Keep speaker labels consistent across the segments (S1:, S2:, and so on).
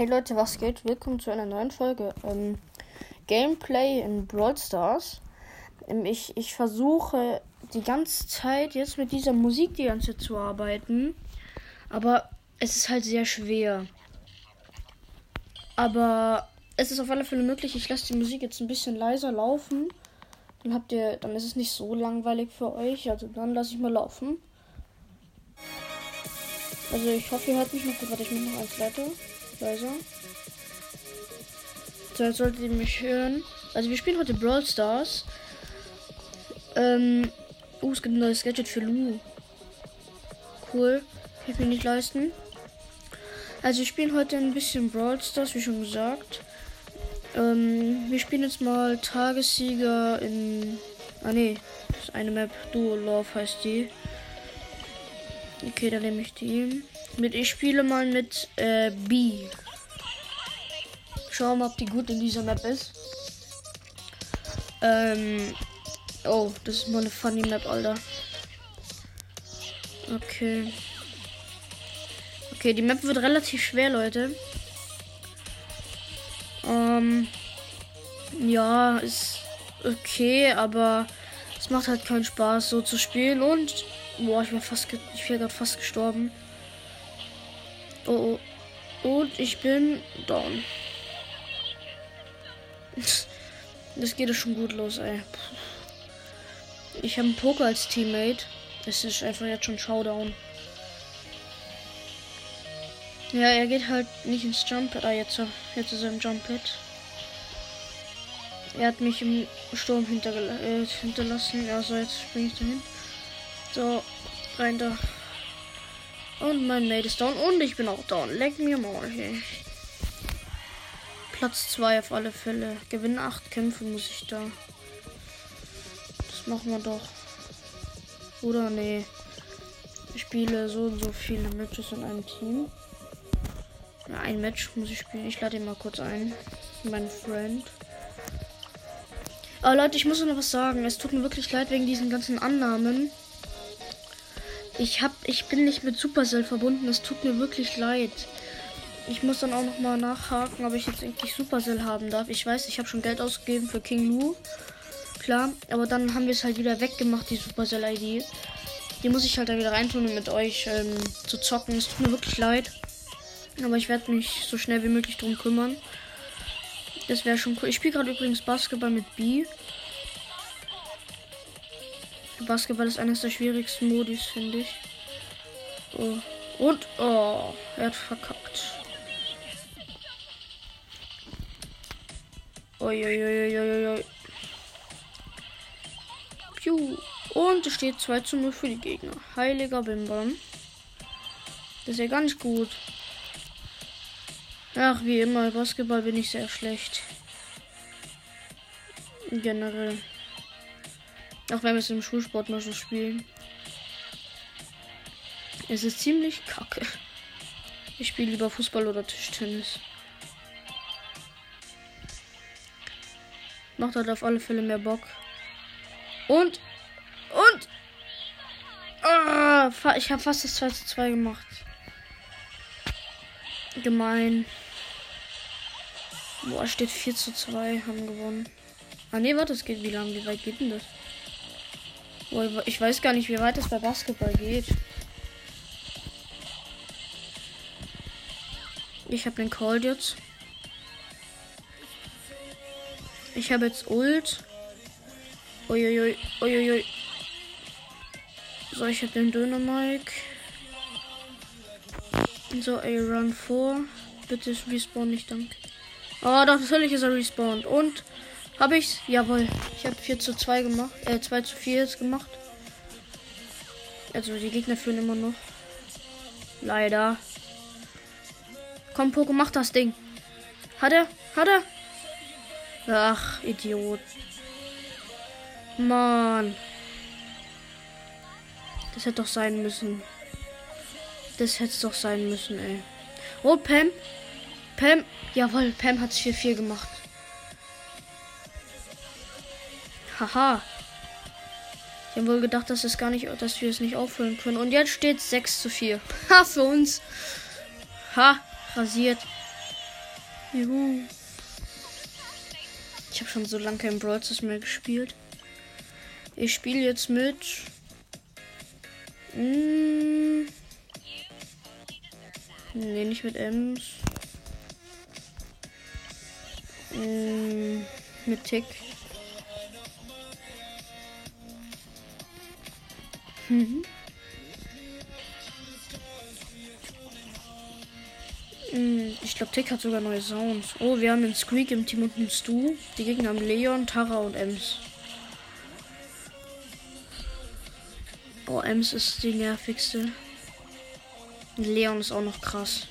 S1: Hey Leute, was geht? Willkommen zu einer neuen Folge. Ähm, Gameplay in Brawl Stars. Ähm, ich, ich versuche die ganze Zeit jetzt mit dieser Musik die ganze Zeit zu arbeiten. Aber es ist halt sehr schwer. Aber es ist auf alle Fälle möglich. Ich lasse die Musik jetzt ein bisschen leiser laufen. Dann habt ihr, dann ist es nicht so langweilig für euch. Also dann lasse ich mal laufen. Also ich hoffe, ihr hört mich noch. Warte, ich mache noch eins weiter. Leiser. So, jetzt solltet ihr mich hören. Also wir spielen heute Brawl Stars. Ähm. Uh, es gibt ein neues Gadget für Lu. Cool. Kann ich mir nicht leisten. Also wir spielen heute ein bisschen Brawl Stars, wie schon gesagt. Ähm, wir spielen jetzt mal Tagessieger in. Ah ne, das ist eine Map. Duo Love heißt die. Okay, dann nehme ich die. Mit ich spiele mal mit äh, B. Schauen wir mal, ob die gut in dieser Map ist. Ähm. Oh, das ist mal eine funny Map, Alter. Okay. Okay, die Map wird relativ schwer, Leute. Ähm. Ja, ist okay, aber es macht halt keinen Spaß, so zu spielen. Und. Boah, ich bin fast. Ich wäre gerade fast gestorben. Oh, oh. Und ich bin down. Das geht schon gut los, ey. Ich habe einen Poker als Teammate. Es ist einfach jetzt schon Showdown. Ja, er geht halt nicht ins Jump. Ah, jetzt, jetzt ist er im Jump. Er hat mich im Sturm äh, hinterlassen. Also jetzt springe ich dahin. So, rein da. Und mein Mate ist down. Und ich bin auch down. Leck mir mal. Hey. Platz 2 auf alle Fälle. Gewinnen 8 Kämpfe muss ich da. Das machen wir doch. Oder nee. Ich spiele so und so viele Matches in einem Team. Ja, ein Match muss ich spielen. Ich lade ihn mal kurz ein. Mein Freund. Aber Leute, ich muss noch was sagen. Es tut mir wirklich leid wegen diesen ganzen Annahmen. Ich hab, ich bin nicht mit Supercell verbunden. Es tut mir wirklich leid. Ich muss dann auch noch mal nachhaken, ob ich jetzt endlich Supercell haben darf. Ich weiß, ich habe schon Geld ausgegeben für King Lu. Klar, aber dann haben wir es halt wieder weggemacht, die Supercell-ID. Die muss ich halt da wieder reintun, um mit euch ähm, zu zocken. Es tut mir wirklich leid. Aber ich werde mich so schnell wie möglich drum kümmern. Das wäre schon cool. Ich spiele gerade übrigens Basketball mit B. Basketball ist eines der schwierigsten Modis, finde ich. Oh. Und, oh, er hat verkackt. Uiuiuiuiui. Piu. Und es steht 2 zu 0 für die Gegner. Heiliger Bimbam. Das ist ja ganz gut. Ach, wie immer, Basketball bin ich sehr schlecht. Generell. Auch wenn wir es im Schulsport mal so spielen. Es ist ziemlich kacke. Ich spiele lieber Fußball oder Tischtennis. Macht halt auf alle Fälle mehr Bock. Und. Und. Ah, ich habe fast das 2 zu 2 gemacht. Gemein. Boah, steht 4 zu 2, haben gewonnen. Ah ne, warte, es geht wie lange? Wie weit geht denn das? Ich weiß gar nicht, wie weit es bei Basketball geht. Ich habe den Call jetzt. Ich habe jetzt Ult. Uiuiui, uiuiui. So, ich habe den Dynamike. So, ey, run vor. Bitte respawn nicht, danke. Oh, doch, natürlich ist er respawned. Und habe ich's? Jawohl. Ich habe 4 zu 2 gemacht. Äh, 2 zu 4 jetzt gemacht. Also die Gegner führen immer noch. Leider. Komm, Poco, mach das Ding. Hat er? Hat er? Ach, Idiot. Mann. Das hätte doch sein müssen. Das hätte doch sein müssen, ey. Oh, Pam. Pam. Jawohl, Pam hat es 4-4 gemacht. Haha. Ich habe wohl gedacht, dass es gar nicht, dass wir es nicht auffüllen können. Und jetzt steht 6 zu 4. Ha, für uns. Ha, rasiert. Juhu. Ich habe schon so lange kein Brawl mehr gespielt. Ich spiele jetzt mit. Hm, nee, nicht mit Ems. Hm, mit Tick. Mhm. Hm, ich glaube, Tick hat sogar neue Sounds. Oh, wir haben einen Squeak im Team und einen Stu. Die Gegner haben Leon, Tara und Ems. Oh, Ems ist die nervigste. Und Leon ist auch noch krass.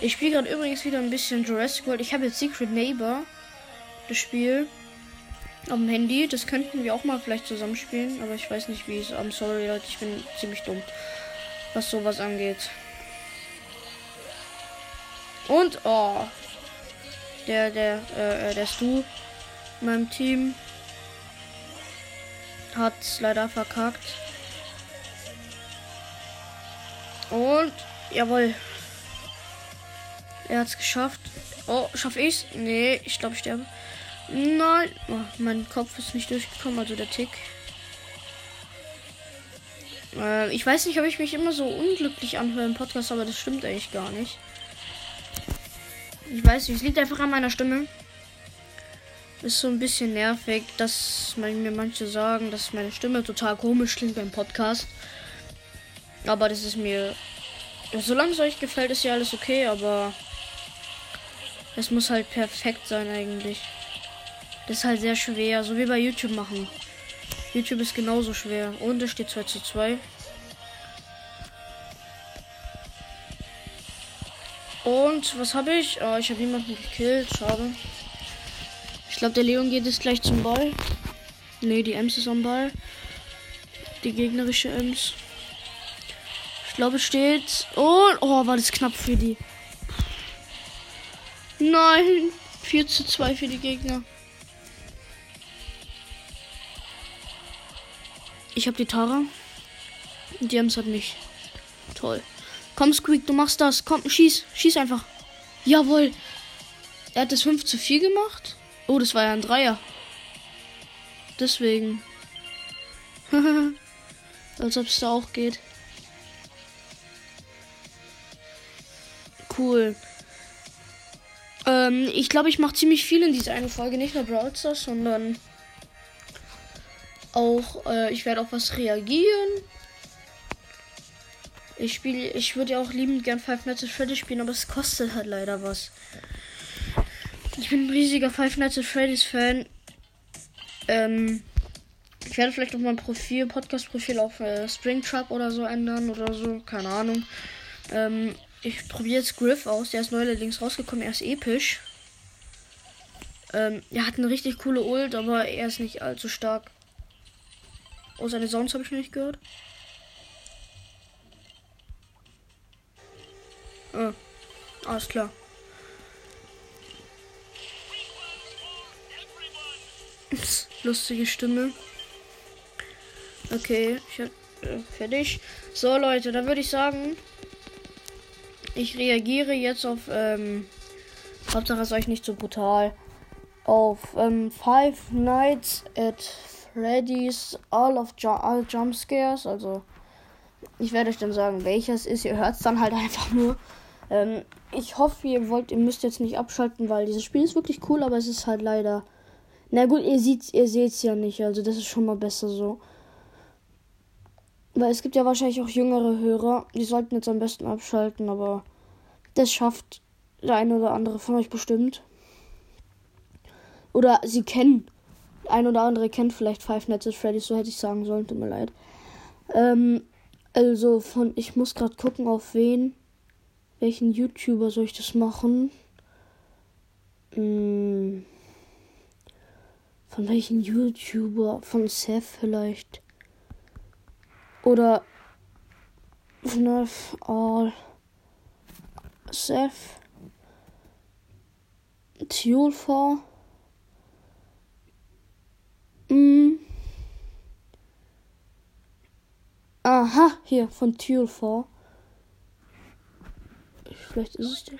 S1: Ich spiele gerade übrigens wieder ein bisschen Jurassic World. Ich habe jetzt Secret Neighbor, das Spiel, dem Handy. Das könnten wir auch mal vielleicht zusammenspielen, aber ich weiß nicht, wie es. I'm sorry, Leute, ich bin ziemlich dumm was sowas angeht. Und, oh. Der, der, äh, der Stu in meinem Team hat leider verkackt. Und, jawohl. Er hat es geschafft. Oh, schaff ich's? Nee, ich glaube, ich sterbe. Nein. Oh, mein Kopf ist nicht durchgekommen, also der Tick. Äh, ich weiß nicht, ob ich mich immer so unglücklich anhöre im Podcast, aber das stimmt eigentlich gar nicht. Ich weiß nicht, es liegt einfach an meiner Stimme. Ist so ein bisschen nervig, dass mir manche sagen, dass meine Stimme total komisch klingt beim Podcast. Aber das ist mir. Solange es euch gefällt, ist ja alles okay, aber. Es muss halt perfekt sein eigentlich. Das ist halt sehr schwer, so wie bei YouTube machen. YouTube ist genauso schwer. Und es steht 2 zu 2. Und was habe ich? Oh, ich habe jemanden gekillt. Schade. Ich glaube, der Leon geht jetzt gleich zum Ball. Ne, die Ems ist am Ball. Die gegnerische Ems. Ich glaube, steht. Oh, oh, war das knapp für die. Nein. 4 zu 2 für die Gegner. Ich habe die Tara. Und James hat mich. Toll. Komm, Squeak, du machst das. Komm, schieß. Schieß einfach. Jawohl. Er hat das 5 zu 4 gemacht. Oh, das war ja ein Dreier. Deswegen. Als ob es da auch geht. Cool. Ähm, ich glaube, ich mache ziemlich viel in dieser eine Folge. Nicht nur Brawl Stars, sondern auch, äh, ich werde auf was reagieren. Ich spiele, ich würde ja auch liebend gern Five Nights at Freddy's spielen, aber es kostet halt leider was. Ich bin ein riesiger Five Nights at Freddy's Fan. Ähm, ich werde vielleicht auch mein Profil, Podcast-Profil auf äh, Springtrap oder so ändern oder so, keine Ahnung. Ähm, ich probiere jetzt Griff aus, der ist neuerdings rausgekommen, er ist episch. Ähm, er hat eine richtig coole Ult, aber er ist nicht allzu stark. Oh, seine Sounds habe ich nicht gehört. Ah, alles klar. Lustige Stimme. Okay, ich hab, äh, fertig. So, Leute, dann würde ich sagen, ich reagiere jetzt auf, ähm, Hauptsache es euch nicht so brutal, auf ähm, Five Nights at Freddy's All of Ju All Jump Scares. Also, ich werde euch dann sagen, welches ist. Ihr hört es dann halt einfach nur. Ähm, ich hoffe, ihr wollt, ihr müsst jetzt nicht abschalten, weil dieses Spiel ist wirklich cool, aber es ist halt leider. Na gut, ihr seht ihr seht's ja nicht, also das ist schon mal besser so. Weil es gibt ja wahrscheinlich auch jüngere Hörer, die sollten jetzt am besten abschalten, aber das schafft der eine oder andere von euch bestimmt. Oder sie kennen ein oder andere kennt vielleicht Five Nights at Freddy's, so hätte ich sagen sollen, tut mir leid. Ähm, also von, ich muss gerade gucken, auf wen, welchen YouTuber soll ich das machen? Hm, von welchen YouTuber? Von Seth vielleicht. Oder FNAF All. Seth. Tulfa. Mm. Aha, hier von Tür vor. Vielleicht ist es die.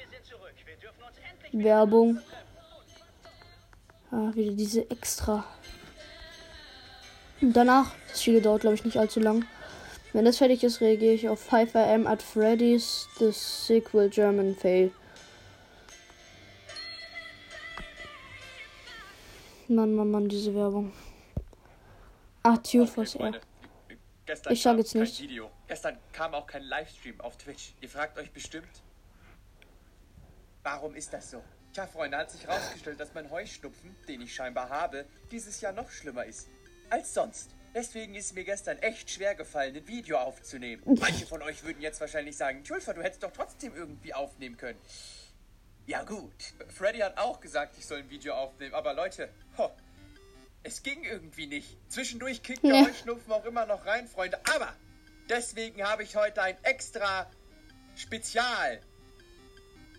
S1: Werbung. Ah, wieder diese extra. Und danach, das Spiel dauert glaube ich nicht allzu lang. Wenn das fertig ist, reagiere ich auf 5 am at Freddy's The Sequel German Fail. Mann, Mann, Mann, diese Werbung. Tube was er.
S2: Gestern
S1: Ich sag
S2: kam
S1: jetzt nicht.
S2: Video. Gestern kam auch kein Livestream auf Twitch. Ihr fragt euch bestimmt, warum ist das so? Tja, Freunde, hat sich herausgestellt, dass mein Heuschnupfen, den ich scheinbar habe, dieses Jahr noch schlimmer ist als sonst. Deswegen ist mir gestern echt schwer gefallen, ein Video aufzunehmen. Manche von euch würden jetzt wahrscheinlich sagen, Tulfa, du hättest doch trotzdem irgendwie aufnehmen können. Ja gut, Freddy hat auch gesagt, ich soll ein Video aufnehmen, aber Leute, ho, es ging irgendwie nicht. Zwischendurch kickt der
S1: Ja.
S2: Heuschnupfen auch immer noch rein, Freunde. Aber deswegen habe ich heute ein extra Spezial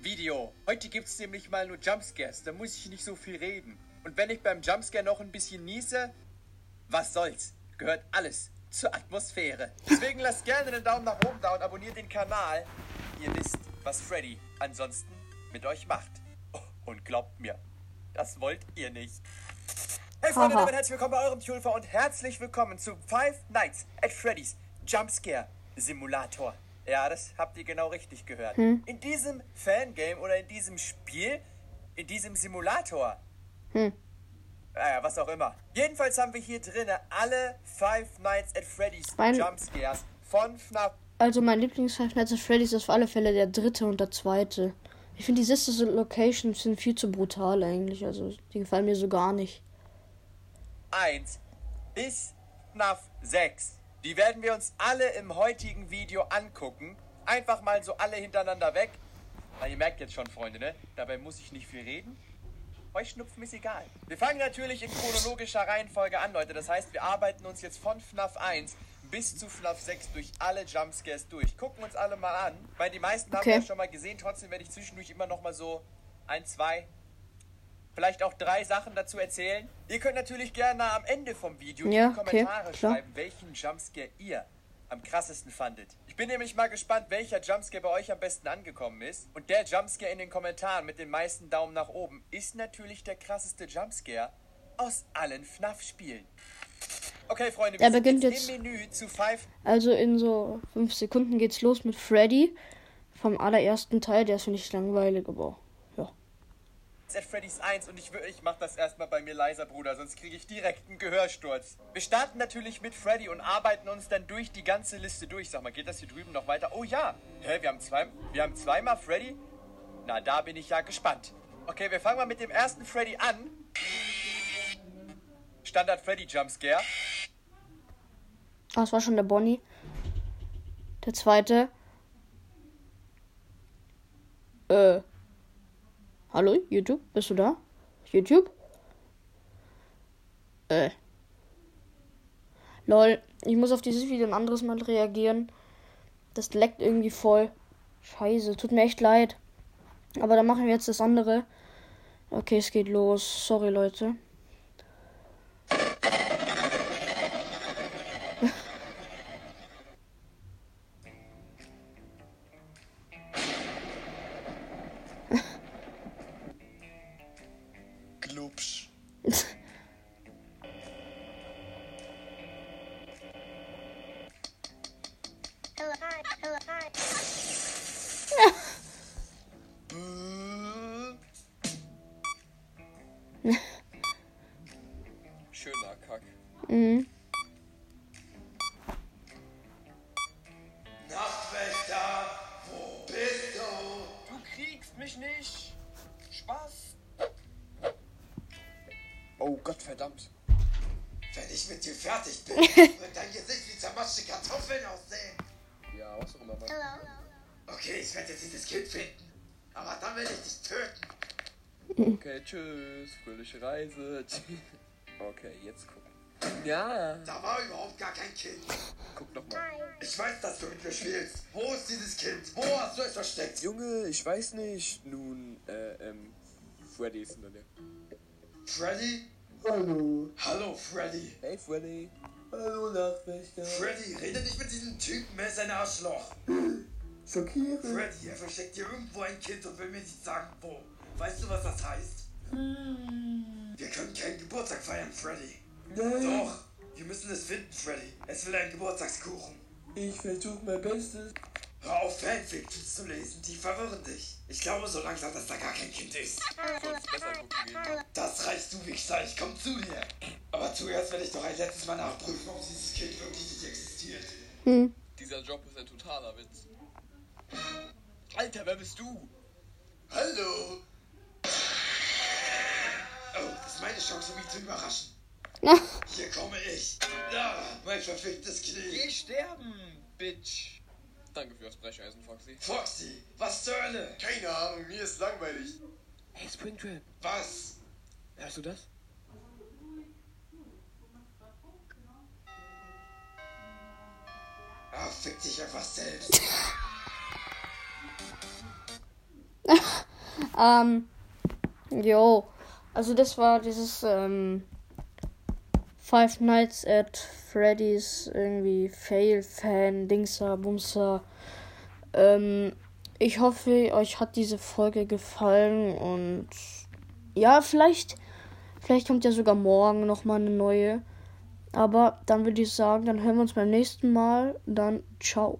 S2: Video. Heute gibt es nämlich mal nur Jumpscares, da muss ich nicht so viel reden. Und wenn ich beim Jumpscare noch ein bisschen niese, was soll's? Gehört alles zur Atmosphäre. Deswegen lasst gerne einen Daumen nach oben da und abonniert den Kanal. Ihr wisst, was Freddy ansonsten mit euch macht. Und glaubt mir, das wollt ihr nicht. Hey Freunde, damit herzlich willkommen bei eurem Tulfer und herzlich willkommen zu Five Nights at Freddy's Jumpscare Simulator. Ja, das habt ihr genau richtig gehört. In diesem Fangame oder in diesem Spiel, in diesem Simulator, naja, was auch immer. Jedenfalls haben wir hier drinnen alle Five Nights at Freddy's
S1: Mein-
S2: Jumpscares von FNAF
S1: Also mein Lieblings Five Nights at Freddy's ist auf alle Fälle der dritte und der zweite. Ich finde die Sister Locations sind viel zu brutal eigentlich. Also die gefallen mir so gar nicht.
S2: 1 bis FNAF 6. Die werden wir uns alle im heutigen Video angucken. Einfach mal so alle hintereinander weg. Na, ihr merkt jetzt schon, Freunde, ne? Dabei muss ich nicht viel reden. Heuschnupfen ist egal. Wir fangen natürlich in chronologischer Reihenfolge an, Leute. Das heißt, wir arbeiten uns jetzt von FNAF 1 bis zu FNAF 6 durch alle Jumpscares durch. Gucken uns alle mal an. Ich meine, die meisten haben
S1: Okay.
S2: wir ja schon mal gesehen. Trotzdem werde ich zwischendurch immer noch mal so ein, zwei, vielleicht auch drei Sachen dazu erzählen. Ihr könnt natürlich gerne am Ende vom Video
S1: Ja,
S2: in die
S1: okay,
S2: Kommentare
S1: klar.
S2: schreiben, welchen Jumpscare ihr am krassesten fandet. Ich bin nämlich mal gespannt, welcher Jumpscare bei euch am besten angekommen ist. Und der Jumpscare in den Kommentaren mit den meisten Daumen nach oben ist natürlich der krasseste Jumpscare aus allen FNAF-Spielen. Okay, Freunde, wir
S1: Er
S2: sind
S1: beginnt
S2: jetzt im Menü zu Five
S1: Also in so fünf Sekunden geht's los mit Freddy vom allerersten Teil. Der ist ich langweilig, aber
S2: at Freddy's 1 und ich, ich mach das erstmal bei mir leiser, Bruder, sonst kriege ich direkt einen Gehörsturz. Wir starten natürlich mit Freddy und arbeiten uns dann durch die ganze Liste durch. Sag mal, geht das hier drüben noch weiter? Oh ja. Hä, wir haben, zwei, wir haben zweimal Freddy? Na, da bin ich ja gespannt. Okay, wir fangen mal mit dem ersten Freddy an. Standard Freddy Jumpscare.
S1: Ah, das war schon der Bonnie. Der zweite. Äh. Hallo, YouTube? Bist du da? YouTube? Äh. Lol, ich muss auf dieses Video ein anderes Mal reagieren. Das leckt irgendwie voll. Scheiße, tut mir echt leid. Aber dann machen wir jetzt das andere. Okay, es geht los. Sorry, Leute.
S2: Nicht. Spaß. Oh Gott, verdammt.
S3: Wenn ich mit dir fertig bin, wird dein Gesicht wie zermatschte Kartoffeln aussehen.
S2: Ja, was auch immer.
S3: Okay, ich werde jetzt dieses Kind finden. Aber dann will ich dich töten.
S2: Okay, tschüss. Fröhliche Reise. Okay, jetzt gucken. Ja.
S3: Da war überhaupt gar kein Kind.
S2: Guck noch mal.
S3: Ich weiß, dass du mit mir spielst. Wo ist dieses Kind? Wo hast du es versteckt?
S2: Junge, ich weiß nicht. Nun, äh, ähm, Freddy ist hinter dir.
S3: Freddy? Hallo. Hallo, Freddy.
S2: Hey, Freddy. Hallo, Nachtwächter.
S3: Freddy, rede nicht mit diesem Typen, er ist ein Arschloch.
S2: Schockierend.
S3: Freddy, er versteckt hier irgendwo ein Kind und will mir nicht sagen, wo. Weißt du, was das heißt? Wir können keinen Geburtstag feiern, Freddy.
S2: Nein.
S3: Doch, wir müssen es finden, Freddy. Es will einen Geburtstagskuchen.
S2: Ich versuche mein Bestes.
S3: Hör auf, Fanfictions zu lesen, die verwirren dich. Ich glaube so langsam, dass da gar kein Kind ist. Das reichst du, Wichser, ich komm zu dir. Aber zuerst werde ich doch ein letztes Mal nachprüfen, ob dieses Kind wirklich nicht existiert.
S1: Hm.
S4: Dieser Job ist ein totaler Witz. Alter, wer bist du?
S3: Hallo? Oh, das ist meine Chance, um ihn zu überraschen. Hier komme ich. Ah, mein verficktes Knie.
S4: Geh sterben, Bitch. Danke für das Brecheisen, Foxy.
S3: Foxy, was zur Hölle?
S2: Keine Ahnung, mir ist langweilig.
S4: Hey, Springtrap.
S3: Was?
S4: Hörst du das?
S3: Ah, fick dich einfach selbst.
S1: Ähm, jo. Also das war dieses ähm, Five Nights at Freddy's irgendwie Fail-Fan, Dingser, Bumser. Ähm, ich hoffe, euch hat diese Folge gefallen und ja, vielleicht, vielleicht kommt ja sogar morgen nochmal eine neue. Aber dann würde ich sagen, dann hören wir uns beim nächsten Mal. Dann ciao.